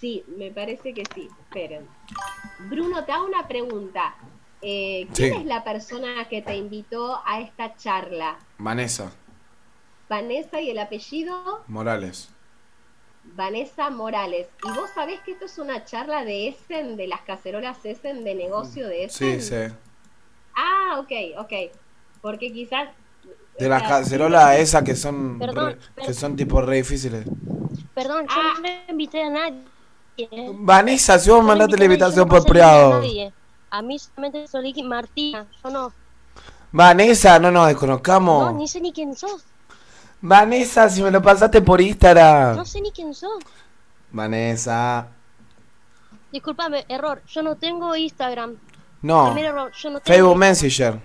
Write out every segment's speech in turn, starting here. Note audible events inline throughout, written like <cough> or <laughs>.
Sí, me parece que sí. Esperen. Bruno, te hago una pregunta. Eh, ¿Quién Sí. es la persona que te invitó a esta charla? Vanessa Vanessa y el apellido Morales. Vanessa Morales. ¿Y vos sabés que esto es una charla de Essen, de las cacerolas Essen, de negocio de Essen? Sí, sí. Ah, ok, ok. Porque quizás... De las cacerolas esas que son Perdón, re- que son tipo re difíciles. Perdón, yo Ah. no invité a nadie. Vanessa, si vos no mandaste la invitación no por privado. A mí solamente solí Martina, yo no. Vanessa, no nos No, desconozcamos. ni sé ni quién sos. Vanessa, si me lo pasaste por Instagram. No sé ni quién sos. Vanessa. Disculpame, error. Yo no tengo Instagram. No. Primer error, yo no tengo Facebook Instagram. Messenger.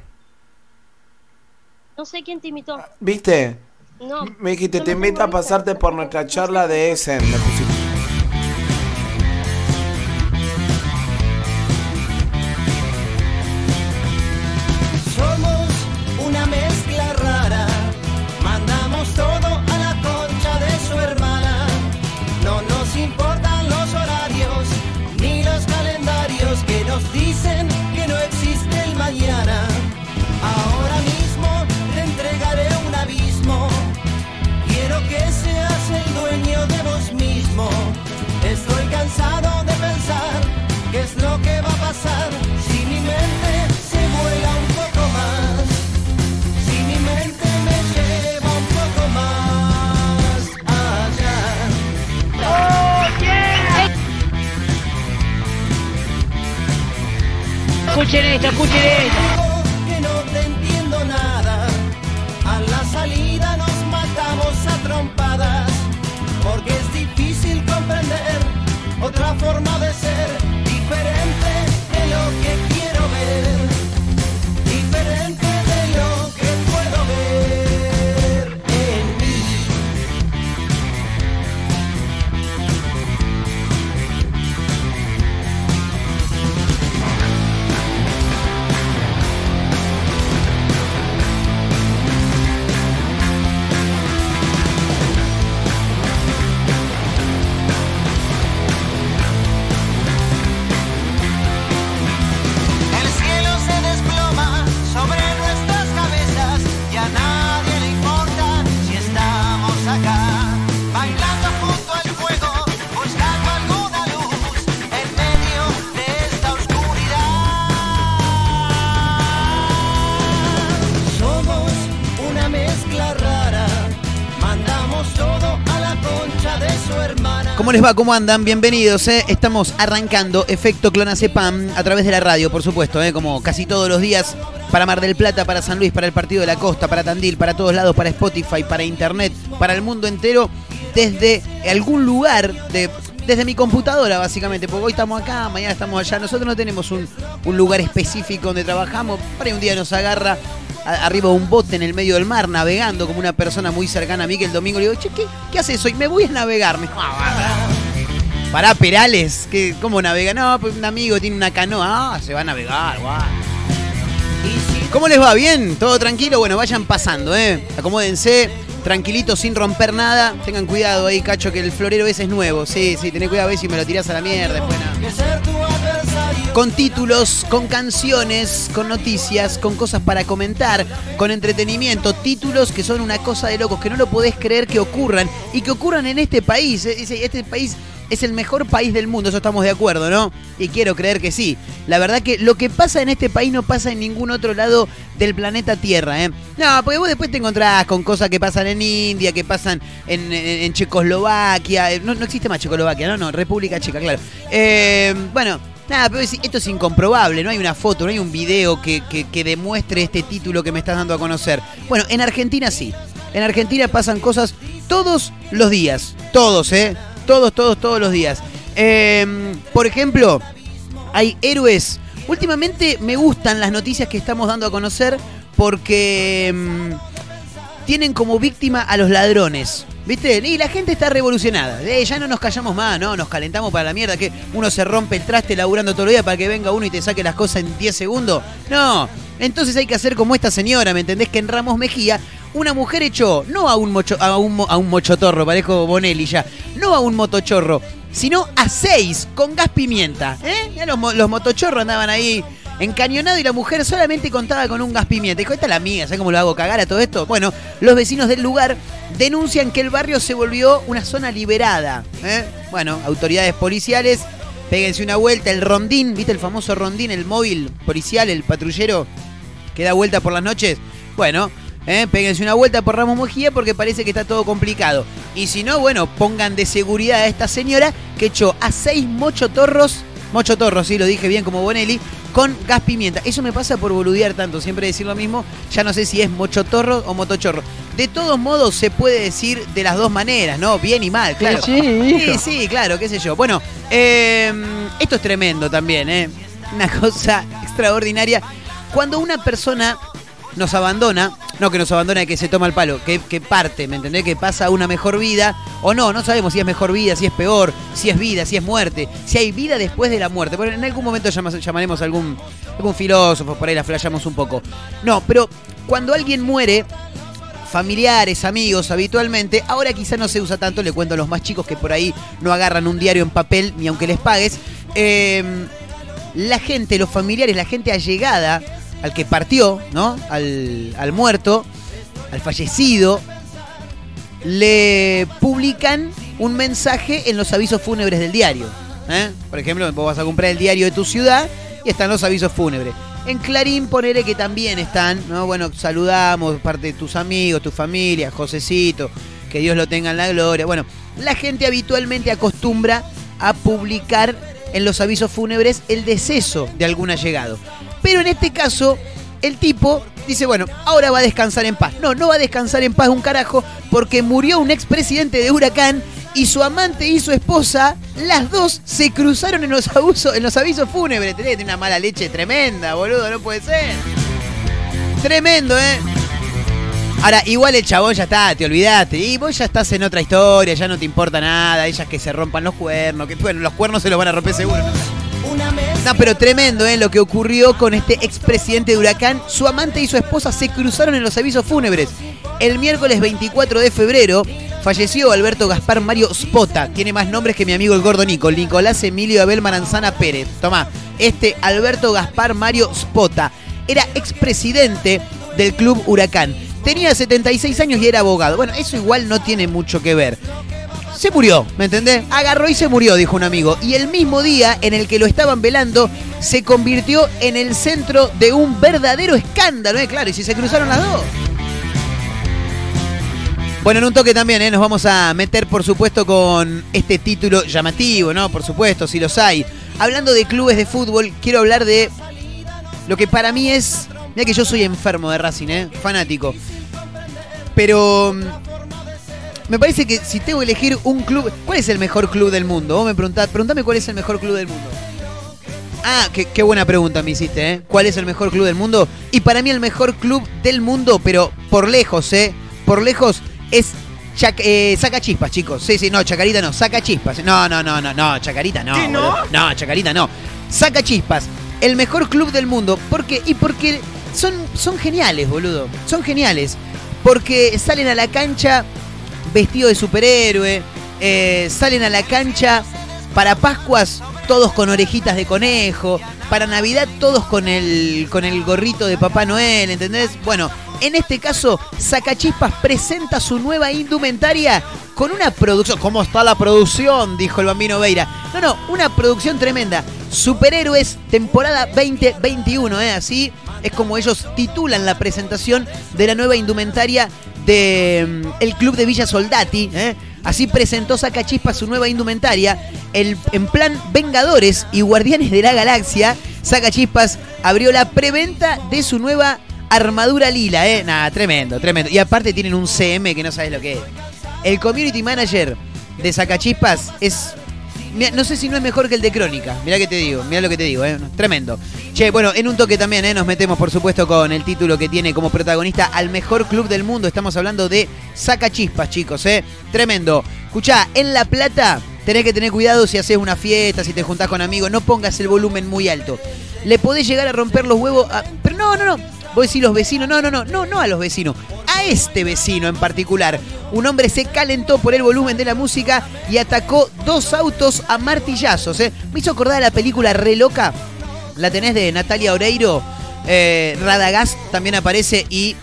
No sé quién te invitó. ¿Viste? No. Me dijiste, te no invito a pasarte por nuestra charla de Essen. Me pusiste. Escuchen esto, escuchen esto. Les va? ¿Cómo andan? Bienvenidos, ¿eh? Estamos arrancando Efecto Clonacepam a través de la radio, por supuesto, ¿eh? como casi todos los días, para Mar del Plata, para San Luis, para el Partido de la Costa, para Tandil, para todos lados, para Spotify, para Internet, para el mundo entero, desde algún lugar de... Desde mi computadora, básicamente, porque hoy estamos acá, mañana estamos allá. Nosotros no tenemos un, lugar específico donde trabajamos. Por ahí un día nos agarra arriba de un bote en el medio del mar, navegando como una persona muy cercana a mí, que el domingo le digo, che, ¿qué, qué haces hoy? Me voy a navegar. Me "Ah, Pará, Perales, ¿qué, ¿cómo navega? No, pues un amigo tiene una canoa. Ah, se va a navegar, guau. ¿Cómo les va? ¿Bien? ¿Todo tranquilo? Bueno, vayan pasando, ¿eh? Acomódense, tranquilitos, sin romper nada. Tengan cuidado ahí, cacho, que el florero ese es nuevo. Sí, sí, tenés cuidado a ver si me lo tirás a la mierda. Después. Que. Con títulos, con canciones, con noticias, con cosas para comentar, con entretenimiento, títulos que son una cosa de locos, que no lo podés creer que ocurran y que ocurran en este país. Es- Este país es el mejor país del mundo, eso estamos de acuerdo, ¿no? Y quiero creer que sí. La verdad que lo que pasa en este país no pasa en ningún otro lado del planeta Tierra, ¿eh? No, porque vos después te encontrás con cosas que pasan en India, que pasan en, Checoslovaquia. No, no existe más Checoslovaquia, no, no, República Checa, claro. Eh, bueno, nada, pero es- esto es incomprobable, no hay una foto, no hay un video que demuestre este título que me estás dando a conocer. Bueno, en Argentina sí. En Argentina pasan cosas todos los días. Todos, ¿eh? Todos, todos, todos los días. Eh, por ejemplo, hay héroes. Últimamente me gustan las noticias que estamos dando a conocer porque mm, tienen como víctima a los ladrones. ¿Viste? Y la gente está revolucionada. Eh, ya no nos callamos más, ¿no? Nos calentamos para la mierda. Que uno se rompe el traste laburando todo el día para que venga uno y te saque las cosas en 10 segundos. No. Entonces hay que hacer como esta señora, ¿me entendés? Que en Ramos Mejía, una mujer echó, no a un, mocho, a un, a un mochotorro, parezco Bonelli ya, no a un motochorro, sino a seis con gas pimienta. ¿eh? Ya los, mo- los motochorros andaban ahí encañonados y la mujer solamente contaba con un gas pimienta. Dijo, esta es la mía, ¿sabes cómo lo hago cagar a todo esto? Bueno, los vecinos del lugar denuncian que el barrio se volvió una zona liberada. ¿eh? Bueno, autoridades policiales, péguense una vuelta, el rondín, ¿viste el famoso rondín, el móvil policial, el patrullero que da vuelta por las noches? Bueno, ¿eh? péguense una vuelta por Ramos Mejía porque parece que está todo complicado. Y si no, bueno, pongan de seguridad a esta señora que echó a seis mochotorros, mochotorros, sí, lo dije bien como Bonelli, con gas pimienta. Eso me pasa por boludear tanto, siempre decir lo mismo, ya no sé si es mochotorro o motochorro. De todos modos, se puede decir de las dos maneras, ¿no? Bien y mal, claro. Sí. Sí, sí, claro, qué sé yo. Bueno, eh, esto es tremendo también, ¿eh? Una cosa <laughs> extraordinaria. Cuando una persona nos abandona, no que nos abandona que se toma el palo, que, que parte, ¿me entendés? Que pasa una mejor vida, o no, no sabemos si es mejor vida, si es peor, si es vida, si es muerte, si hay vida después de la muerte. Bueno, en algún momento llama- llamaremos a algún, algún filósofo, por ahí la flayamos un poco. No, pero cuando alguien muere, familiares, amigos, habitualmente. Ahora quizá no se usa tanto, le cuento a los más chicos que por ahí no agarran un diario en papel ni aunque les pagues. Eh, la gente, los familiares, la gente allegada al que partió, ¿no? Al, al muerto, al fallecido, le publican un mensaje en los avisos fúnebres del diario. ¿eh? Por ejemplo, vos vas a comprar el diario de tu ciudad y están los avisos fúnebres. En Clarín ponele que también están, ¿no? Bueno, saludamos parte de tus amigos, tu familia, Josecito, que Dios lo tenga en la gloria. Bueno, la gente habitualmente acostumbra a publicar en los avisos fúnebres el deceso de algún allegado. Pero en este caso, el tipo dice, bueno, ahora va a descansar en paz. No, no va a descansar en paz un carajo porque murió un expresidente de Huracán y su amante y su esposa, las dos se cruzaron en los en los avisos fúnebres. Tenés una mala leche tremenda, boludo, no puede ser. Tremendo, ¿eh? Ahora, igual el chabón ya está, te olvidaste. Y vos ya estás en otra historia, ya no te importa nada. Ellas que se rompan los cuernos. Que, bueno, los cuernos se los van a romper seguro. No, pero tremendo, ¿eh? Lo que ocurrió con este expresidente de Huracán. Su amante y su esposa se cruzaron en los avisos fúnebres. El miércoles 24 de febrero falleció Alberto Gaspar Mario Spota. Tiene más nombres que mi amigo el gordo Nico. Nicolás Emilio Abel Maranzana Pérez. Tomá, este Alberto Gaspar Mario Spota era expresidente del club Huracán. Tenía 76 años y era abogado. Bueno, eso igual no tiene mucho que ver. Se murió, ¿me entendés? Agarró y se murió, dijo un amigo. Y el mismo día en el que lo estaban velando, se convirtió en el centro de un verdadero escándalo, ¿eh? Claro, y si se cruzaron las dos. Bueno, en un toque también, ¿eh? Nos vamos a meter, por supuesto, con este título llamativo, ¿no? Por supuesto, si los hay. Hablando de clubes de fútbol, quiero hablar de lo que para mí es... Mira que yo soy enfermo de Racing, ¿eh? Fanático. Pero... Me parece que si tengo que elegir un club... ¿Cuál es el mejor club del mundo? Vos me preguntás, preguntame cuál es el mejor club del mundo. Ah, qué, qué buena pregunta me hiciste, ¿eh? ¿Cuál es el mejor club del mundo? Y para mí el mejor club del mundo, pero por lejos, ¿eh? Por lejos es Chac- eh, saca chispas, chicos. Sí, sí, no, Chacarita no, saca chispas. No, no, no, no, no, Chacarita no. ¿Qué, no? boludo. No, Chacarita no. Saca chispas. El mejor club del mundo. ¿Por qué? Y porque son, son geniales, boludo. Son geniales. Porque salen a la cancha vestidos de superhéroe. eh, salen a la cancha para Pascuas todos con orejitas de conejo. Para Navidad todos con el, con el gorrito de Papá Noel, ¿entendés? Bueno, en este caso, Sacachispas presenta su nueva indumentaria con una producción. ¿Cómo está la producción? Dijo el bambino Veira. No, no, una producción tremenda. Superhéroes, temporada 2021, ¿eh? Así es como ellos titulan la presentación de la nueva indumentaria del club de Villa Soldati, ¿eh? Así presentó Sacachispas su nueva indumentaria. El, en plan Vengadores y Guardianes de la Galaxia, Sacachispas abrió la preventa de su nueva armadura lila, ¿eh? Nada, tremendo, tremendo. Y aparte tienen un CM que no sabes lo que es. El community manager de Sacachispas es. No sé si no es mejor que el de Crónica. Mirá que te digo, mirá lo que te digo, ¿eh? Tremendo. Che, bueno, en un toque también, ¿eh? Nos metemos, por supuesto, con el título que tiene como protagonista al mejor club del mundo. Estamos hablando de Sacachispas, chicos, ¿eh? Tremendo. Escuchá, en La Plata tenés que tener cuidado si haces una fiesta, si te juntás con amigos. No pongas el volumen muy alto. Le podés llegar a romper los huevos. Pero no, no, no. Vos decís los vecinos. No, no, no. No, no a los vecinos. a este vecino en particular. Un hombre se calentó por el volumen de la música y atacó dos autos a martillazos. ¿eh? Me hizo acordar de la película Re Loca. La tenés de Natalia Oreiro. Eh, Radagast también aparece y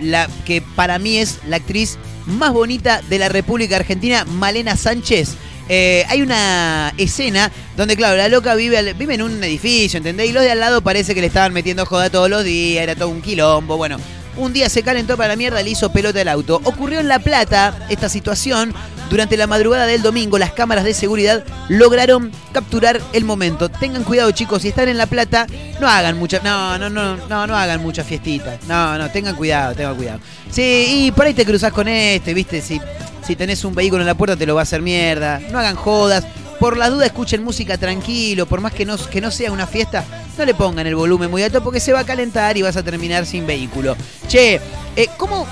la que para mí es la actriz más bonita de la República Argentina, Malena Sánchez. Eh, hay una escena donde, claro, la loca vive, al- vive en un edificio, ¿entendés? Y los de al lado parece que le estaban metiendo joda todos los días, era todo un quilombo. Bueno, un día se calentó para la mierda, le hizo pelota el auto. Ocurrió en La Plata esta situación. Durante la madrugada del domingo, las cámaras de seguridad lograron capturar el momento. Tengan cuidado, chicos, si están en La Plata, no hagan mucha. No, no, no, no, no hagan muchas fiestitas. No, no, tengan cuidado, tengan cuidado. Sí, y por ahí te cruzás con este, ¿viste? Si, si tenés un vehículo en la puerta, te lo va a hacer mierda. No hagan jodas. Por la duda, escuchen música tranquilo. Por más que no, que no sea una fiesta, no le pongan el volumen muy alto porque se va a calentar y vas a terminar sin vehículo. Che, eh, ¿cómo,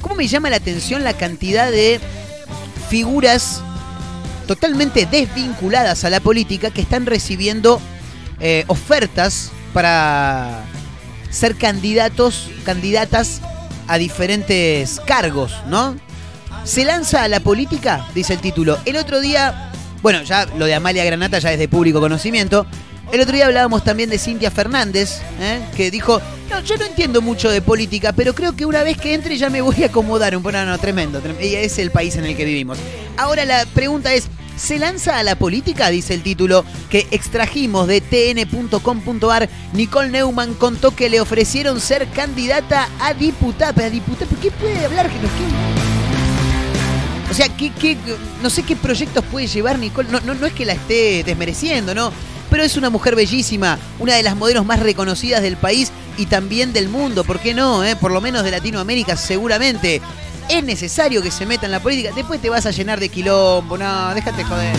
¿cómo me llama la atención la cantidad de figuras totalmente desvinculadas a la política que están recibiendo eh, ofertas para ser candidatos, candidatas a diferentes cargos, ¿no? Se lanza a la política, dice el título. El otro día, bueno, ya lo de Amalia Granata ya es de público conocimiento. El otro día hablábamos también de Cintia Fernández, ¿eh? que dijo, no, yo no entiendo mucho de política, pero creo que una vez que entre ya me voy a acomodar un poco. No, no, tremendo, es el país en el que vivimos. Ahora la pregunta es, ¿se lanza a la política? Dice el título que extrajimos de tn.com.ar. Nicole Neumann contó que le ofrecieron ser candidata a diputada. A diputada, ¿por qué puede hablar? quede- o sea, ¿qué, qué- no sé qué proyectos puede llevar Nicole. No, no, no es que la esté desmereciendo, ¿no? Pero es una mujer bellísima, una de las modelos más reconocidas del país y también del mundo. ¿Por qué no? eh? Por lo menos de Latinoamérica, seguramente. Es necesario que se meta en la política. Después te vas a llenar de quilombo. No, déjate joder.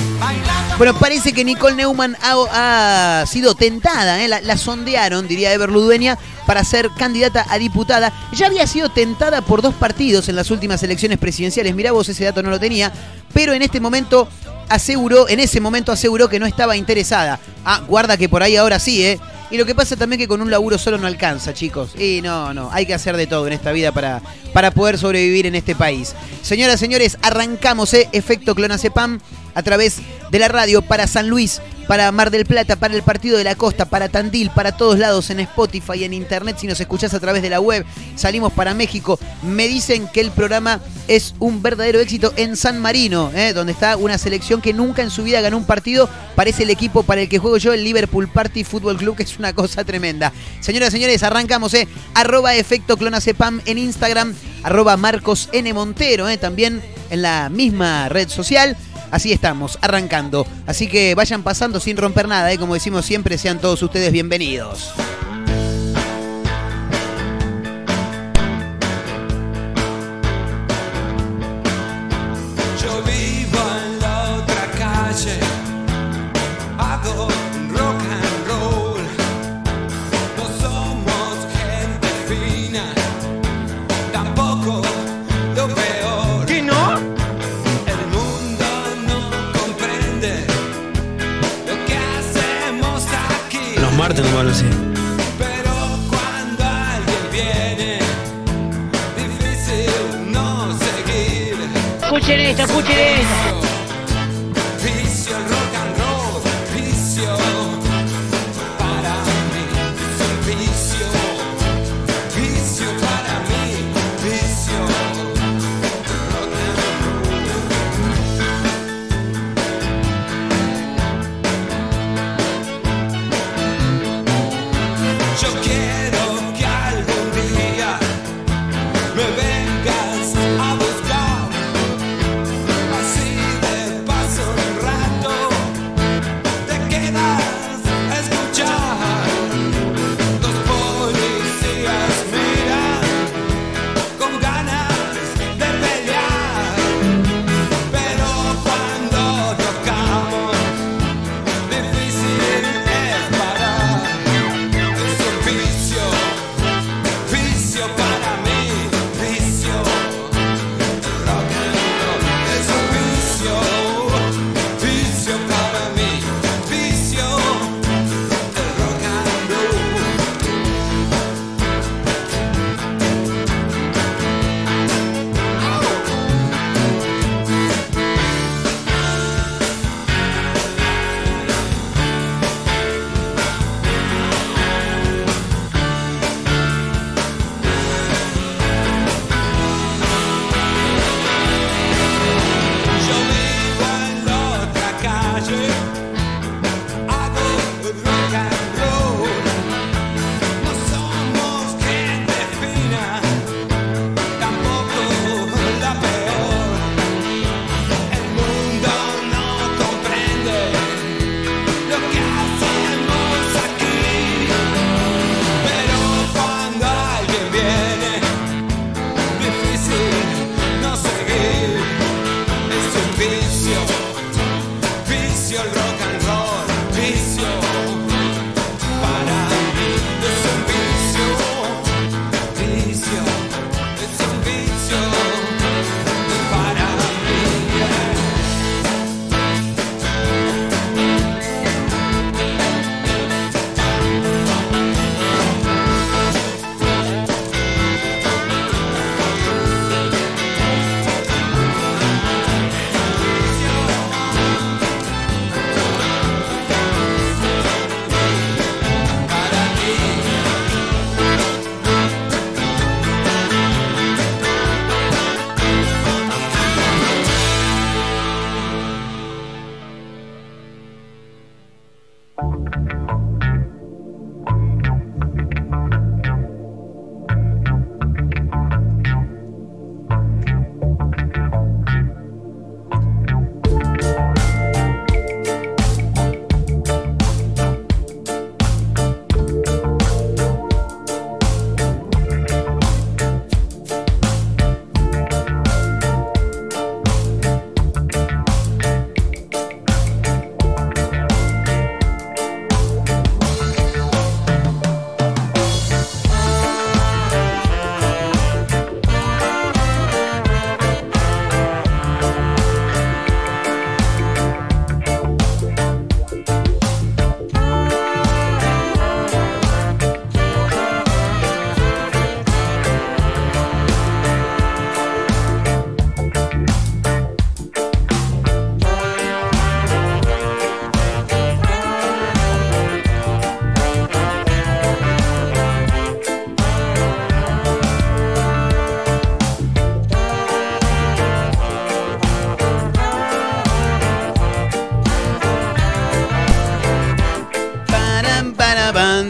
Bueno, parece que Nicole Neumann ha, sido tentada, ¿eh? la, la sondearon, diría Ever Ludueña, para ser candidata a diputada. Ya había sido tentada por dos partidos en las últimas elecciones presidenciales. Mirá vos, ese dato no lo tenía. Pero en este momento aseguró, en ese momento aseguró que no estaba interesada. Ah, guarda que por ahí ahora sí, ¿eh? Y lo que pasa también que con un laburo solo no alcanza, chicos. Y no, no, hay que hacer de todo en esta vida para, para poder sobrevivir en este país. Señoras, señores, arrancamos, ¿eh? Efecto Clonacepam a través de la radio para San Luis, para Mar del Plata, para el Partido de la Costa, para Tandil, para todos lados en Spotify, en Internet, si nos escuchás a través de la web. Salimos para México. Me dicen que el programa es un verdadero éxito en San Marino, ¿eh? donde está una selección que nunca en su vida ganó un partido. Parece el equipo para el que juego yo, el Liverpool Party Football Club, que es una cosa tremenda. Señoras, señores, arrancamos, ¿eh? Arroba efecto clonacepam en Instagram, arroba Marcos N. Montero, ¿eh? también en la misma red social. Así estamos, arrancando. Así que vayan pasando sin romper nada, ¿eh? como decimos siempre, sean todos ustedes bienvenidos.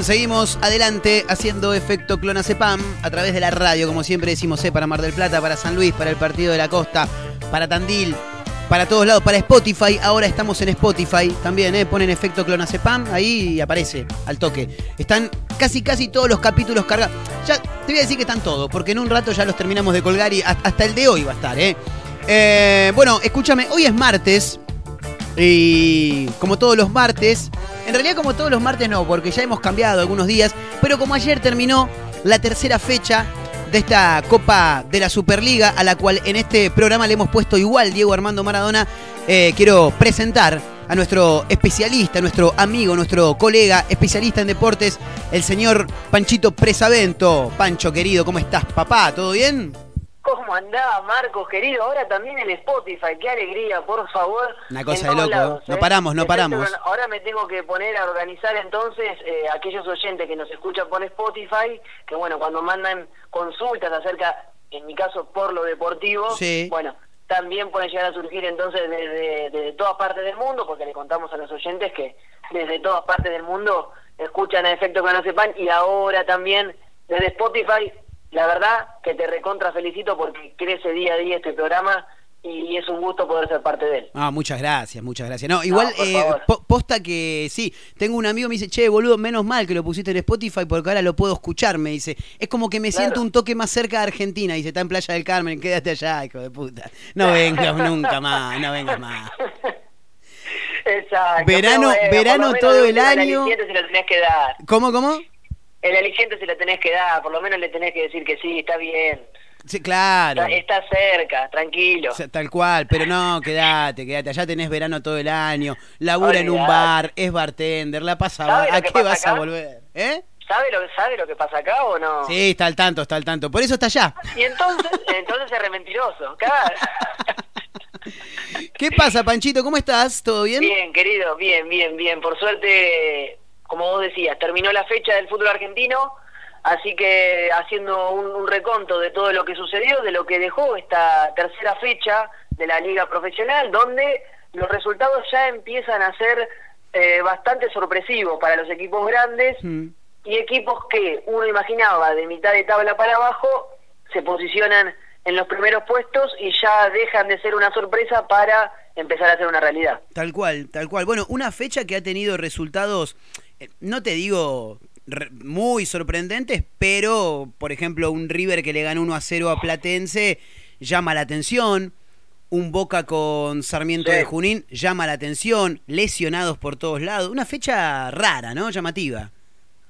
Seguimos adelante haciendo efecto clonazepam a través de la radio, como siempre decimos, eh, para Mar del Plata, para San Luis, para el Partido de la Costa, para Tandil, para todos lados, para Spotify. Ahora estamos en Spotify también, eh, ponen efecto clonazepam ahí aparece al toque. Están casi casi todos los capítulos cargados. Ya te voy a decir que están todos, porque en un rato ya los terminamos de colgar y hasta hasta el de hoy va a estar, ¿eh? Eh, bueno, escúchame, hoy es martes. Y como todos los martes, en realidad como todos los martes no, porque ya hemos cambiado algunos días, pero como ayer terminó la tercera fecha de esta Copa de la Superliga, a la cual en este programa le hemos puesto igual Diego Armando Maradona, eh, quiero presentar a nuestro especialista, nuestro amigo, nuestro colega, especialista en deportes, el señor Panchito Presavento. Pancho, querido, ¿cómo estás, papá? ¿Todo bien? ¿Cómo andaba, Marcos, querido? Ahora también en Spotify, qué alegría, por favor. Una cosa de loco, lados, no ¿eh? paramos, no Excepto paramos. Ahora me tengo que poner a organizar entonces eh, aquellos oyentes que nos escuchan por Spotify, que bueno, cuando mandan consultas acerca, en mi caso, por lo deportivo, Sí. bueno, también pueden llegar a surgir entonces desde, desde todas partes del mundo, porque le contamos a los oyentes que desde todas partes del mundo escuchan a Efecto que no sepan, y ahora también desde Spotify, la verdad que te recontra felicito porque crece día a día este programa y es un gusto poder ser parte de él. Ah, muchas gracias, muchas gracias. No, igual, eh, po- posta que sí, tengo un amigo que me dice, che, boludo, menos mal que lo pusiste en Spotify porque ahora lo puedo escuchar, me dice. Es como que me Claro. siento un toque más cerca de Argentina, dice, está en Playa del Carmen, quédate allá, hijo de puta. No <laughs> vengas nunca más, no vengas más. Exacto. Verano- verano todo el año. El aliciente se lo tenés que dar. ¿Cómo, cómo? El aliciente se lo tenés que dar, por lo menos le tenés que decir que sí, está bien. Sí, claro. Está, está cerca, tranquilo. O sea, Tal cual, pero no, quédate, quédate. Allá tenés verano todo el año, labura en un bar, es bartender, la pasa ¿Sabe lo ¿A qué pasa vas a acá? volver? ¿Eh? ¿Sabe lo, ¿Sabe lo que pasa acá o no? Sí, está al tanto, está al tanto. Por eso está allá. Y entonces, entonces es re mentiroso. Claro. ¿Qué pasa, Panchito? ¿Cómo estás? ¿Todo bien? Bien, querido, bien, bien, bien. Por suerte, como vos decías, terminó la fecha del fútbol argentino, así que haciendo un, un reconto de todo lo que sucedió, de lo que dejó esta tercera fecha de la liga profesional, donde los resultados ya empiezan a ser eh, bastante sorpresivos para los equipos grandes Mm. y equipos que uno imaginaba de mitad de tabla para abajo se posicionan en los primeros puestos y ya dejan de ser una sorpresa para empezar a ser una realidad. Tal cual, tal cual. Bueno, una fecha que ha tenido resultados, no te digo muy sorprendentes, pero, por ejemplo, un River que le ganó 1 a 0 a Platense llama la atención. Un Boca con Sarmiento Sí. de Junín llama la atención. Lesionados por todos lados. Una fecha rara, ¿no? Llamativa.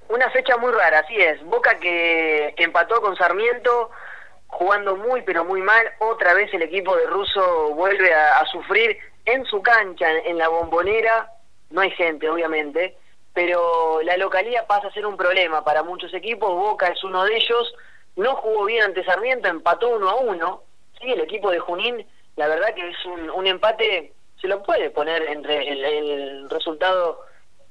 Una fecha muy rara, así es. Boca que empató con Sarmiento, jugando muy pero muy mal. Otra vez el equipo de Russo vuelve a, a sufrir en su cancha, en la bombonera. No hay gente, obviamente, pero la localidad pasa a ser un problema para muchos equipos. Boca es uno de ellos. No jugó bien ante Sarmiento, empató uno a uno. Sí, el equipo de Junín, la verdad que es un, un empate, se lo puede poner entre el, el resultado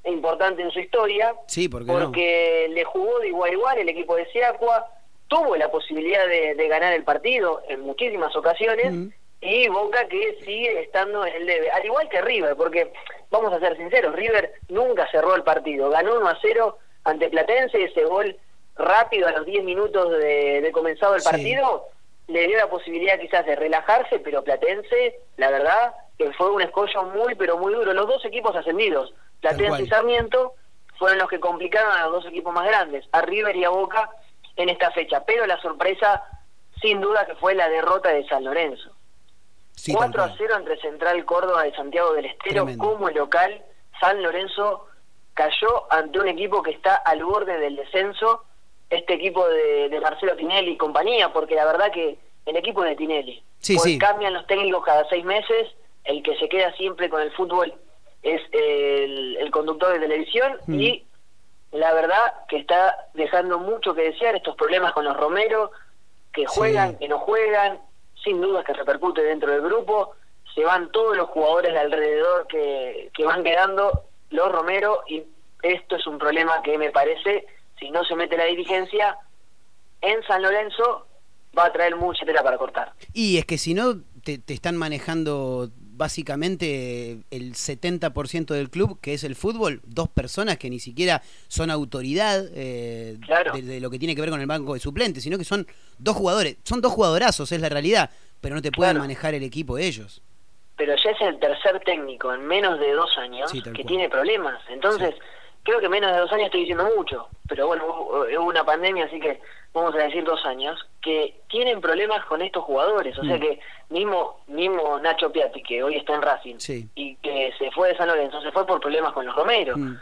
importante en su historia Sí, ¿por no? porque le jugó de igual a igual el equipo de Seacua, tuvo la posibilidad de, de ganar el partido en muchísimas ocasiones Mm. Y Boca que sigue estando en el debe, al igual que River, porque vamos a ser sinceros, River nunca cerró el partido, ganó 1 a 0 ante Platense, ese gol rápido a los 10 minutos de, de comenzado el Sí. partido le dio la posibilidad quizás de relajarse, pero Platense, la verdad, que fue un escollo muy, pero muy duro. Los dos equipos ascendidos, Platense y Sarmiento, fueron los que complicaron a los dos equipos más grandes, a River y a Boca, en esta fecha. Pero la sorpresa, sin duda, que fue la derrota de San Lorenzo. Sí, tal 4 a cual. 0 entre Central Córdoba y Santiago del Estero Tremendo. como local. San Lorenzo cayó ante un equipo que está al borde del descenso, este equipo de, de Marcelo Tinelli y compañía, porque la verdad que el equipo de Tinelli, Sí, pues sí. cambian los técnicos cada seis meses, el que se queda siempre con el fútbol es el, el conductor de televisión Mm. y la verdad que está dejando mucho que desear estos problemas con los Romero, que juegan, Sí. que no juegan, sin dudas que repercute dentro del grupo, se van todos los jugadores de alrededor que, que van quedando, los Romero, y esto es un problema que me parece, si no se mete la dirigencia, en San Lorenzo va a traer mucha tela para cortar. Y es que si no, te, te están manejando básicamente el 70% del club, que es el fútbol, dos personas que ni siquiera son autoridad eh, Claro. de, de lo que tiene que ver con el banco de suplentes, sino que son dos jugadores, son dos jugadorazos, es la realidad, pero no te pueden Claro. manejar el equipo ellos. pero ya es el tercer técnico en menos de dos años Sí, que cual. tiene problemas. Entonces, creo que menos de dos años estoy diciendo mucho, pero bueno, hubo, hubo una pandemia, así que vamos a decir dos años, que tienen problemas con estos jugadores. O sea Mm. que mismo mismo Nacho Piatti, que hoy está en Racing, Sí. y que se fue de San Lorenzo, se fue por problemas con los Romero. Mm.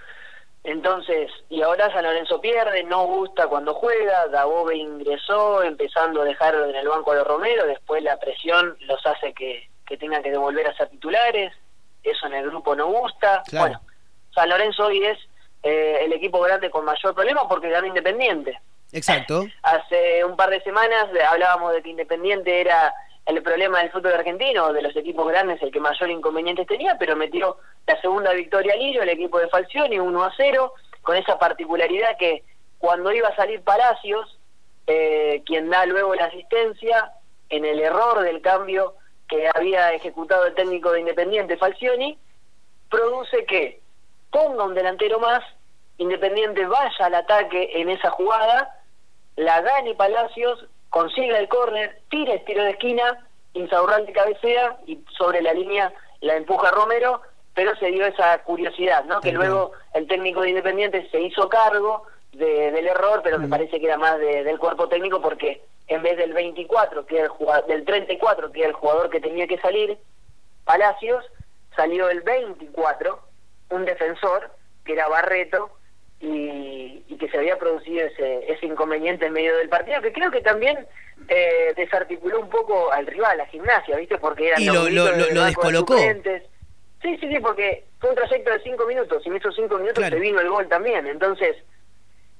Entonces, y ahora San Lorenzo pierde, no gusta cuando juega, Dabove ingresó empezando a dejar en el banco a los Romero, después la presión los hace que, que tengan que devolver a ser titulares, eso en el grupo no gusta. Claro. Bueno, San Lorenzo hoy es eh, el equipo grande con mayor problema porque ganó Independiente. Exacto. Hace un par de semanas hablábamos de que Independiente era el problema del fútbol argentino, de los equipos grandes, el que mayor inconvenientes tenía, pero metió la segunda victoria al hilo el equipo de Falcioni, 1 a 0, con esa particularidad que cuando iba a salir Palacios, eh, quien da luego la asistencia, en el error del cambio que había ejecutado el técnico de Independiente, Falcioni, produce que ponga un delantero más, Independiente vaya al ataque en esa jugada, la gane Palacios, consiga el córner, tira el tiro de esquina, Insaurralde cabecea y sobre la línea la empuja Romero, pero se dio esa curiosidad, ¿no? Que luego el técnico de Independiente se hizo cargo de- del error, pero me parece que era más de- del cuerpo técnico porque en vez del 24, que era el jugador, del 34, que era el jugador que tenía que salir, Palacios, salió el 24, un defensor, que era Barreto, y, y que se había producido ese, ese inconveniente en medio del partido, que creo que también eh, desarticuló un poco al rival, a gimnasia, ¿viste? Porque eran Y lo- lo- lo- lo de descolocó. Sí, sí, sí, porque fue un trayecto de cinco minutos, y en esos cinco minutos Claro. se vino el gol también, entonces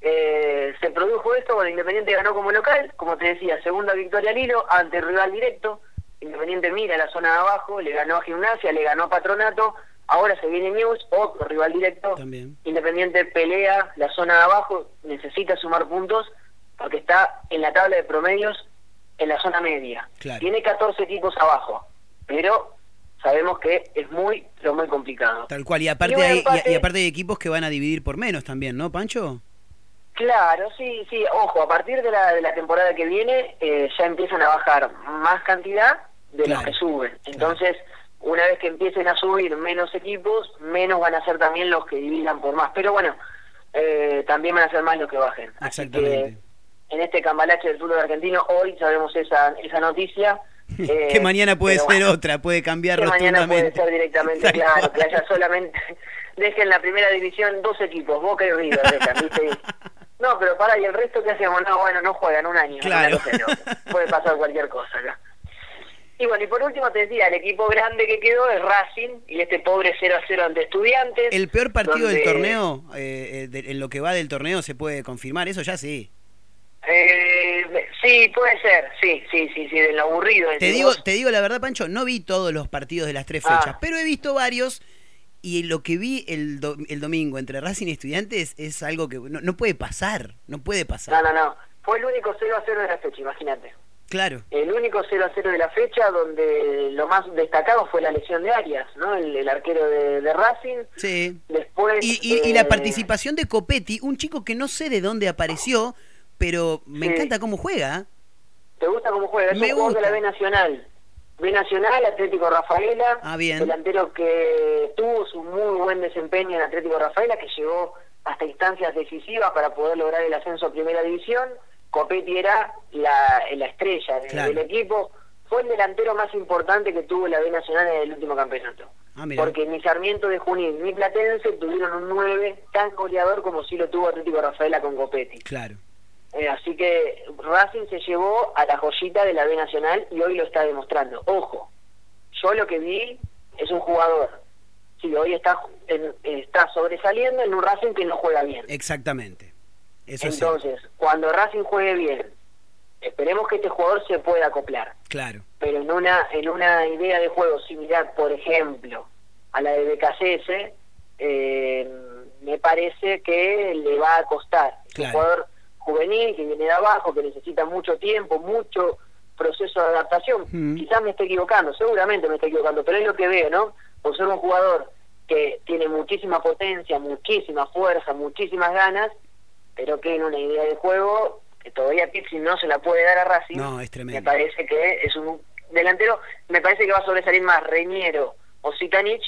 eh, se produjo esto, bueno, Independiente ganó como local, como te decía, segunda victoria al hilo ante el rival directo, Independiente mira la zona de abajo, le ganó a Gimnasia, le ganó a Patronato, ahora se viene News, otro rival directo, También. Independiente pelea la zona de abajo, necesita sumar puntos porque está en la tabla de promedios en la zona media. Claro. Tiene 14 equipos abajo, pero sabemos que es muy, pero muy complicado. Tal cual, y aparte, Y hay, y- empate- y aparte hay equipos que van a dividir por menos también, ¿no, Pancho? Claro, sí, sí. Ojo, a partir de la, de la temporada que viene eh, ya empiezan a bajar más cantidad de Claro, los que suben. Entonces, una vez que empiecen a subir menos equipos, menos van a ser también los que dividan por más. Pero bueno, eh, también van a ser más los que bajen. Así Exactamente. que en este cambalache del fútbol argentino, hoy sabemos esa, esa noticia. <laughs> eh, que mañana puede ser bueno, otra, puede cambiar que mañana puede ser directamente, <laughs> claro, que haya solamente, <laughs> dejen la primera división dos equipos, Boca y River, dejan, ¿viste? No, pero para, ¿y el resto qué hacemos? No, bueno, no juegan un año. Claro. Puede pasar cualquier cosa acá. Y bueno, y por último te decía, el equipo grande que quedó es Racing y este pobre 0 a 0 ante Estudiantes. El peor partido del torneo, eh, eh, de- en lo que va del torneo, se puede confirmar, eso ya sí. Eh, sí, puede ser, sí, sí, sí, sí, de lo aburrido. Te digo, vos. te digo la verdad, Pancho, no vi todos los partidos de las tres Ah. fechas, pero he visto varios y lo que vi el, do- el domingo entre Racing y Estudiantes es algo que no, no puede pasar, no puede pasar. No, no, no. Fue el único 0 a 0 de la fecha, imagínate. Claro, El único 0 a 0 de la fecha donde lo más destacado fue la lesión de Arias, ¿no? El, el arquero de, de Racing. sí. Después. Y, y- y la eh, participación de Copetti, un chico que no sé de dónde apareció, pero me Sí. encanta cómo juega. ¿Te gusta cómo juega? Es Me un gusta. de la B Nacional. B Nacional, Atlético Rafaela. Ah, bien. Delantero que tuvo su muy buen desempeño en Atlético Rafaela, que llegó hasta instancias decisivas para poder lograr el ascenso a Primera División. Copetti era la, la estrella Claro. del equipo. Fue el delantero más importante que tuvo la B Nacional en el último campeonato. Ah. Porque ni Sarmiento de Junín ni Platense tuvieron un 9 tan goleador como sí lo tuvo Atlético Rafaela con Copetti. Claro. Eh, así que Racing se llevó a la joyita de la B Nacional y hoy lo está demostrando. Ojo, yo lo que vi es un jugador. Sí, hoy está, en- está sobresaliendo en un Racing que no juega bien. Exactamente. Eso sí. Entonces, cuando Racing juegue bien, esperemos que este jugador se pueda acoplar. Claro. Pero en una, en una idea de juego similar, por ejemplo, a la de BKCS, eh, me parece que le va a costar. Claro. Un jugador juvenil que viene de abajo, que necesita mucho tiempo, mucho proceso de adaptación. Mm. Quizás me esté equivocando, seguramente me esté equivocando, pero es lo que veo, ¿no? Por ser un jugador que tiene muchísima potencia, muchísima fuerza, muchísimas ganas, pero que en una idea de juego que todavía Pizzi no se la puede dar a Racing. No, es tremendo. Me parece que es un delantero, me parece que va a sobresalir más Reñero o Zitanich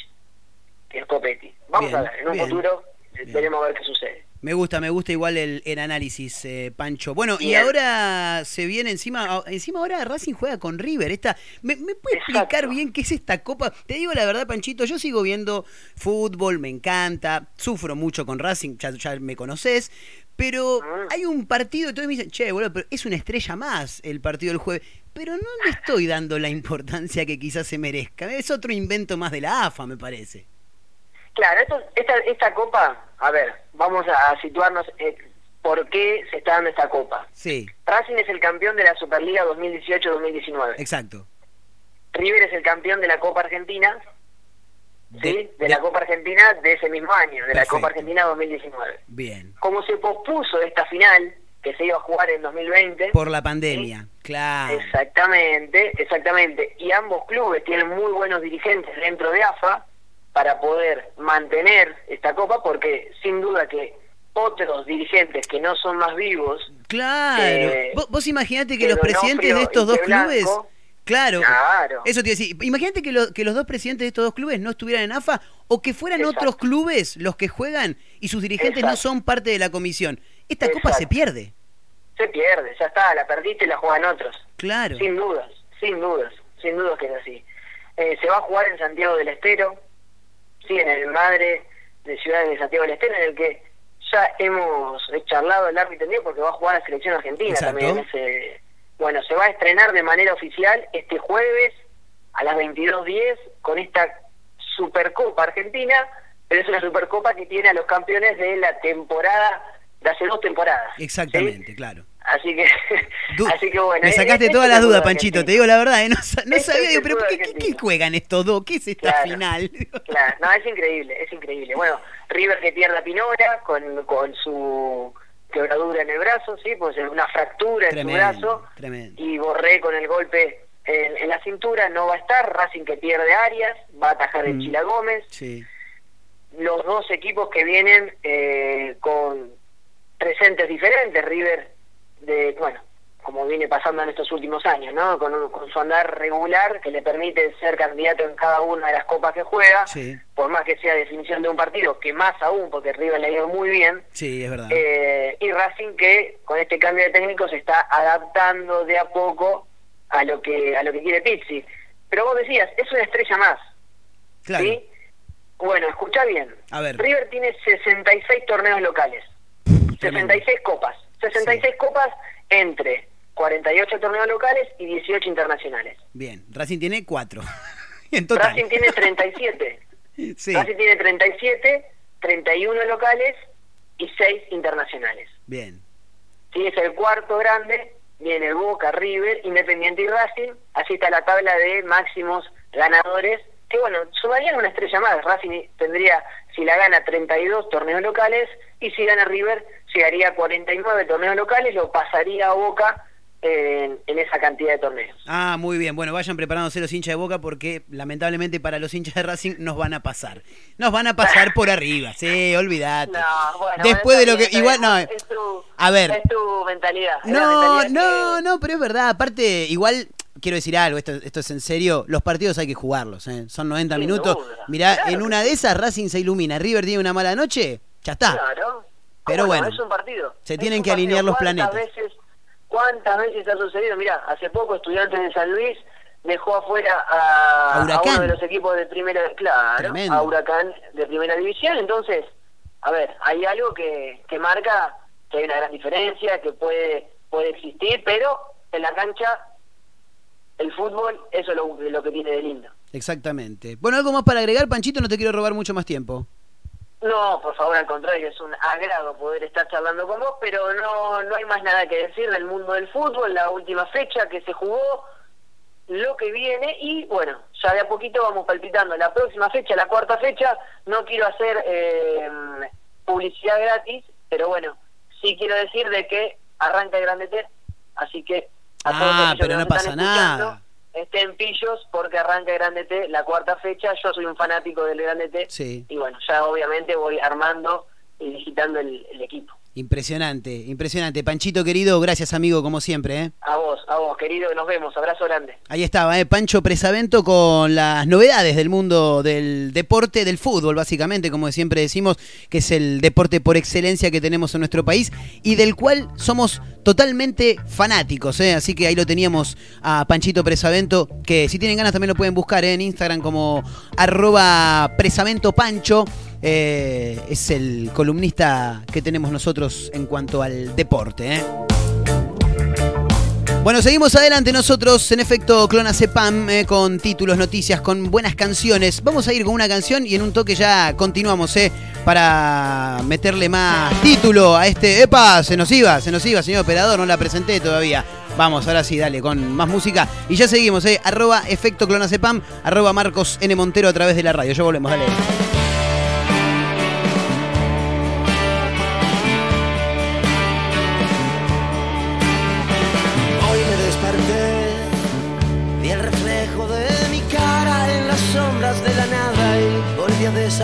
que Scopetti. Vamos Bien, a ver, en un bien, futuro bien. veremos a ver qué sucede. Me gusta, me gusta igual el, el análisis, eh, Pancho. Bueno, y ahora se viene encima, encima ahora Racing juega con River. Esta, ¿me, me puede Exacto. explicar bien qué es esta copa? Te digo la verdad, Panchito, yo sigo viendo fútbol, me encanta, sufro mucho con Racing, ya, ya me conoces, pero Ah. hay un partido, todos me dicen, che, boludo, pero es una estrella más el partido del jueves. Pero no le estoy dando la importancia que quizás se merezca. Es otro invento más de la AFA, me parece. Claro, esto, esta, esta copa, a ver, vamos a, a situarnos eh, por qué se está dando esta copa. Sí, Racing es el campeón de la Superliga 2018-2019. exacto. River es el campeón de la Copa Argentina, ¿sí? De- De, la Copa Argentina de ese mismo año, de la. Copa Argentina 2019. Bien. Como se pospuso esta final, que se iba a jugar en 2020, Por la pandemia, claro. Exactamente, exactamente. Y ambos clubes tienen muy buenos dirigentes dentro de AFA para poder mantener esta copa, porque sin duda que otros dirigentes que no son más vivos, Claro. Eh, vos, vos imaginate que los presidentes de estos dos clubes. Claro. Claro. Eso te iba a decir. Imagínate que, lo- que los dos presidentes de estos dos clubes no estuvieran en AFA o que fueran Exacto. otros clubes los que juegan y sus dirigentes no son parte de la comisión. Esta copa se pierde. se pierde, ya está, la perdiste y la juegan otros. Claro. Sin dudas, sin dudas, sin dudas que es así. Eh, se va a jugar en Santiago del Estero, sí, en el madre de Ciudad de Santiago del Estero, en el que ya hemos charlado el árbitro porque va a jugar la selección argentina Exacto. también. Ese, bueno, se va a estrenar de manera oficial este jueves a las 22.10 con esta Supercopa Argentina, pero es una Supercopa que tiene a los campeones de la temporada, de hace dos temporadas. ¿sí? Exactamente, claro. Así que, <laughs> Du- así que bueno. Me eh, sacaste este todas las dudas, Panchito. Te digo la verdad, ¿eh? no, no Este sabía. digo, pero ¿qué, qué- juegan estos dos? ¿Qué es esta Claro. final? <laughs> Claro, no, es increíble, es increíble. Bueno, River que pierde a Pinora con, con su quebradura en el brazo, sí, pues una fractura en su brazo. tremendo. Y Borré con el golpe en, en la cintura no va a estar, Racing que pierde Arias, va a atajar el Mm. Chila Gómez, Sí. los dos equipos que vienen eh, con presentes diferentes, River de, bueno, como viene pasando en estos últimos años, ¿no? Con, un- con su andar regular que le permite ser candidato en cada una de las copas que juega, Sí. por más que sea definición de un partido, que más aún, porque River le ha ido muy bien, Sí, es verdad. eh, y Racing que con este cambio de técnico se está adaptando de a poco a lo que a lo que quiere Pizzi. Pero vos decías, es una estrella más, claro. ¿sí? Bueno, escucha bien. A ver. River tiene 66 torneos locales, Tremendo. 66 copas, 66 copas entre 48 torneos locales y 18 internacionales. Bien. Racing tiene cuatro. <laughs> en total. Racing tiene 37. <laughs> Sí. Racing tiene 37, 31 locales y 6 internacionales. Bien. Sí, es el cuarto grande, viene el Boca, River, Independiente y Racing, así está la tabla de máximos ganadores, que bueno, sumarían una estrella más, Racing tendría, si la gana, 32 torneos locales, y si gana River, llegaría a 49 torneos locales, lo pasaría a Boca en, en esa cantidad de torneos. Ah, muy bien. Bueno, vayan preparándose los hinchas de Boca porque lamentablemente para los hinchas de Racing nos van a pasar. Nos van a pasar por arriba. Sí, <laughs> olvidate. No, bueno, Después de lo que igual no. es tu, A ver. es tu mentalidad. No, mentalidad no, que- no, pero es verdad. Aparte, igual quiero decir algo, esto, esto es en serio, los partidos hay que jugarlos, ¿eh? son 90 Sin minutos. duda, Mirá, claro en una de esas Racing se ilumina, River tiene una mala noche, ya está. Claro. Pero ¿Cómo no? bueno, es un partido. se tienen que alinear los ¿Cuántas planetas. Veces, ¿Cuántas veces ha sucedido? Mira, hace poco Estudiantes de San Luis dejó afuera a, uno de los equipos de primera, claro, Tremendo. a Huracán de primera división. Entonces, a ver, hay algo que, que marca que hay una gran diferencia, que puede puede existir, pero en la cancha el fútbol eso es lo, lo que tiene de lindo. Exactamente. Bueno, algo más para agregar, Panchito, no te quiero robar mucho más tiempo. No, por favor, al contrario, es un agrado poder estar charlando con vos, pero no, no hay más nada que decir del mundo del fútbol, la última fecha que se jugó, lo que viene y bueno, ya de a poquito vamos palpitando. La próxima fecha, la cuarta fecha, no quiero hacer eh, publicidad gratis, pero bueno, sí quiero decir de que arranca el Grande T, así que a todos Ah, que pero no pasa escuchando, nada. Estén pillos porque arranca el Grande T, la cuarta fecha. Yo soy un fanático del Grande T. Sí. Y bueno, ya obviamente voy armando y digitando el, el equipo. Impresionante, impresionante. Panchito querido, gracias amigo, como siempre. ¿eh? A vos, a vos, querido, nos vemos. Abrazo grande. Ahí estaba, ¿eh? Pancho Presavento con las novedades del mundo del deporte, del fútbol, básicamente, como siempre decimos, que es el deporte por excelencia que tenemos en nuestro país y del cual somos totalmente fanáticos. ¿eh? Así que ahí lo teníamos a Panchito Presavento, que si tienen ganas también lo pueden buscar ¿eh? en Instagram como arroba Presavento Pancho. Eh, es el columnista que tenemos nosotros en cuanto al deporte. ¿eh? Bueno, seguimos adelante nosotros, en efecto, Clona Cepam, eh, con títulos, noticias, con buenas canciones. Vamos a ir con una canción y en un toque ya continuamos. Para meterle más título a este... ¡Epa! Se nos iba, se nos iba, señor operador, no la presenté todavía. Vamos, ahora sí, dale, con más música. Y ya seguimos. Arroba efecto Clona Cepam, arroba Marcos N. Montero a través de la radio. Ya volvemos, dale.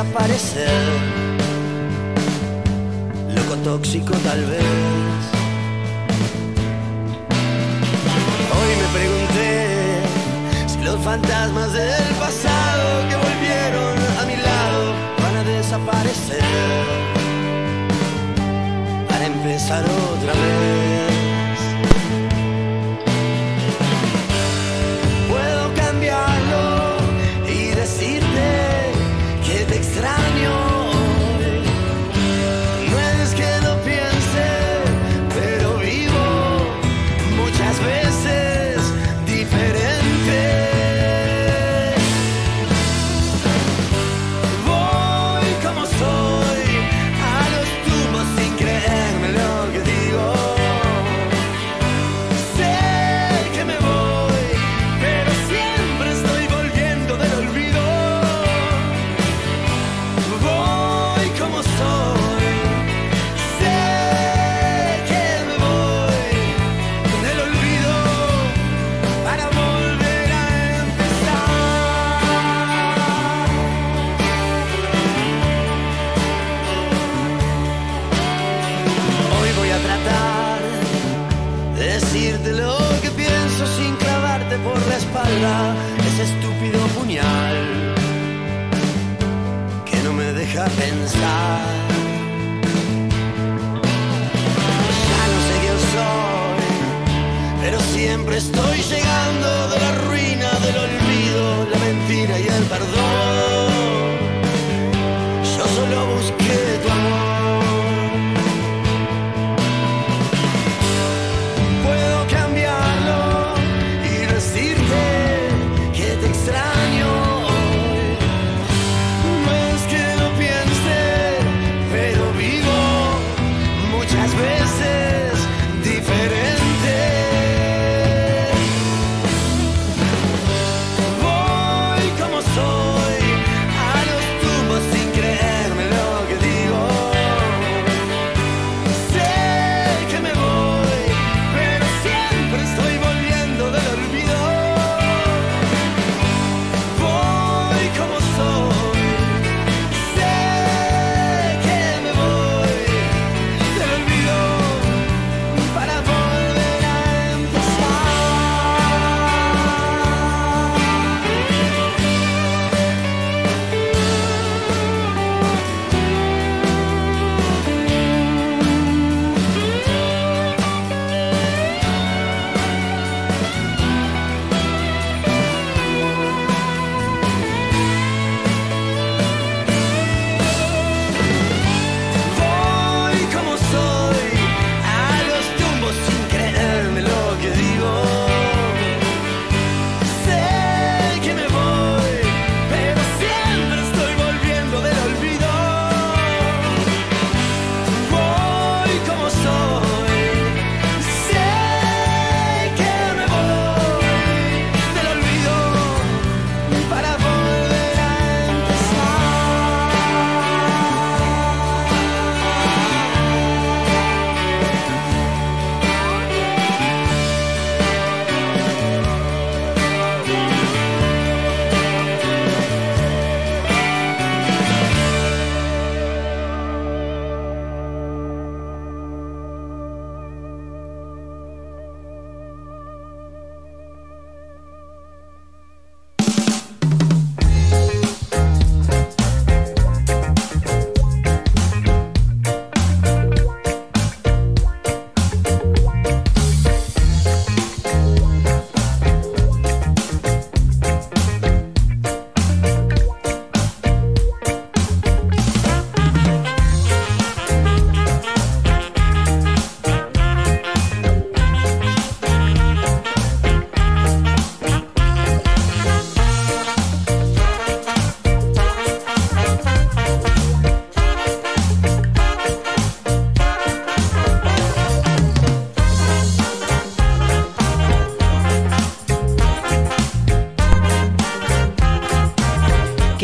Desaparecer. Loco tóxico tal vez. Hoy me pregunté si los fantasmas del pasado que volvieron a mi lado van a desaparecer para empezar otra vez. Muchas veces diferente.